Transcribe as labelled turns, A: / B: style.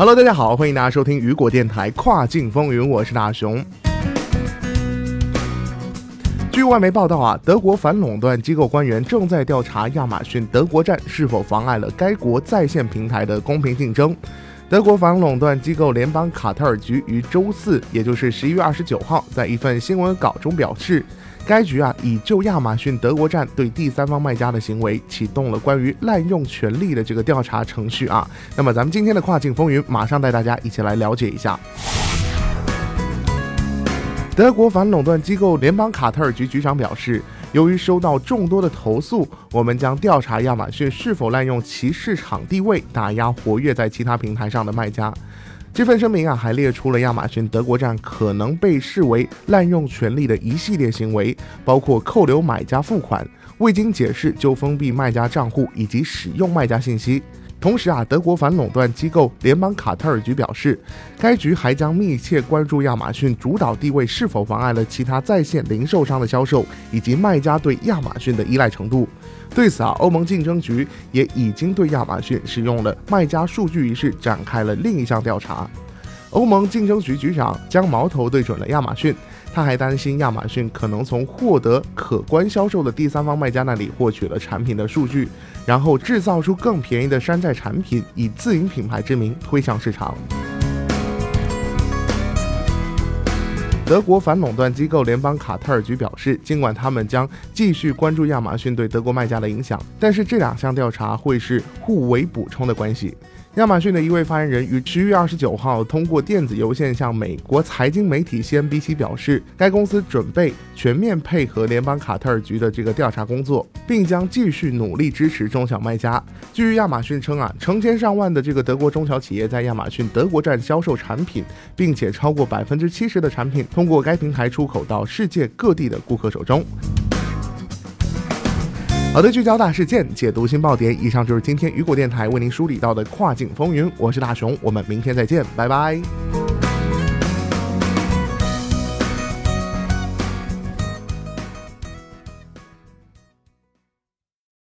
A: Hello，大家好，欢迎大家收听雨果电台跨境风云，我是大熊。据外媒报道啊，德国反垄断机构官员正在调查亚马逊德国站是否妨碍了该国在线平台的公平竞争。德国反垄断机构联邦卡特尔局于周四，也就是十一月二十九号，在一份新闻稿中表示。该局啊，已就亚马逊德国站对第三方卖家的行为启动了关于滥用权力的这个调查程序啊。那么，咱们今天的跨境风云，马上带大家一起来了解一下。德国反垄断机构联邦卡特尔局局长表示，由于收到众多的投诉，我们将调查亚马逊是否滥用其市场地位打压活跃在其他平台上的卖家。这份声明啊，还列出了亚马逊德国站可能被视为滥用权力的一系列行为，包括扣留买家付款、未经解释就封闭卖家账户以及使用卖家信息。同时啊，德国反垄断机构联邦卡特尔局表示，该局还将密切关注亚马逊主导地位是否妨碍了其他在线零售商的销售，以及卖家对亚马逊的依赖程度。对此啊，欧盟竞争局也已经对亚马逊使用了卖家数据一事展开了另一项调查。欧盟竞争局局长将矛头对准了亚马逊。他还担心亚马逊可能从获得可观销售的第三方卖家那里获取了产品的数据，然后制造出更便宜的山寨产品，以自营品牌之名推向市场。德国反垄断机构联邦卡特尔局表示，尽管他们将继续关注亚马逊对德国卖家的影响，但是这两项调查会是互为补充的关系。亚马逊的一位发言人于十一月二十九号通过电子邮件向美国财经媒体 CNBC 表示，该公司准备全面配合联邦卡特尔局的这个调查工作，并将继续努力支持中小卖家。据亚马逊称啊，成千上万的这个德国中小企业在亚马逊德国站销售产品，并且超过百分之七十的产品通过该平台出口到世界各地的顾客手中。好的，聚焦大事件，解读新爆点。以上就是今天雨果电台为您梳理到的跨境风云。我是大熊，我们明天再见，拜拜。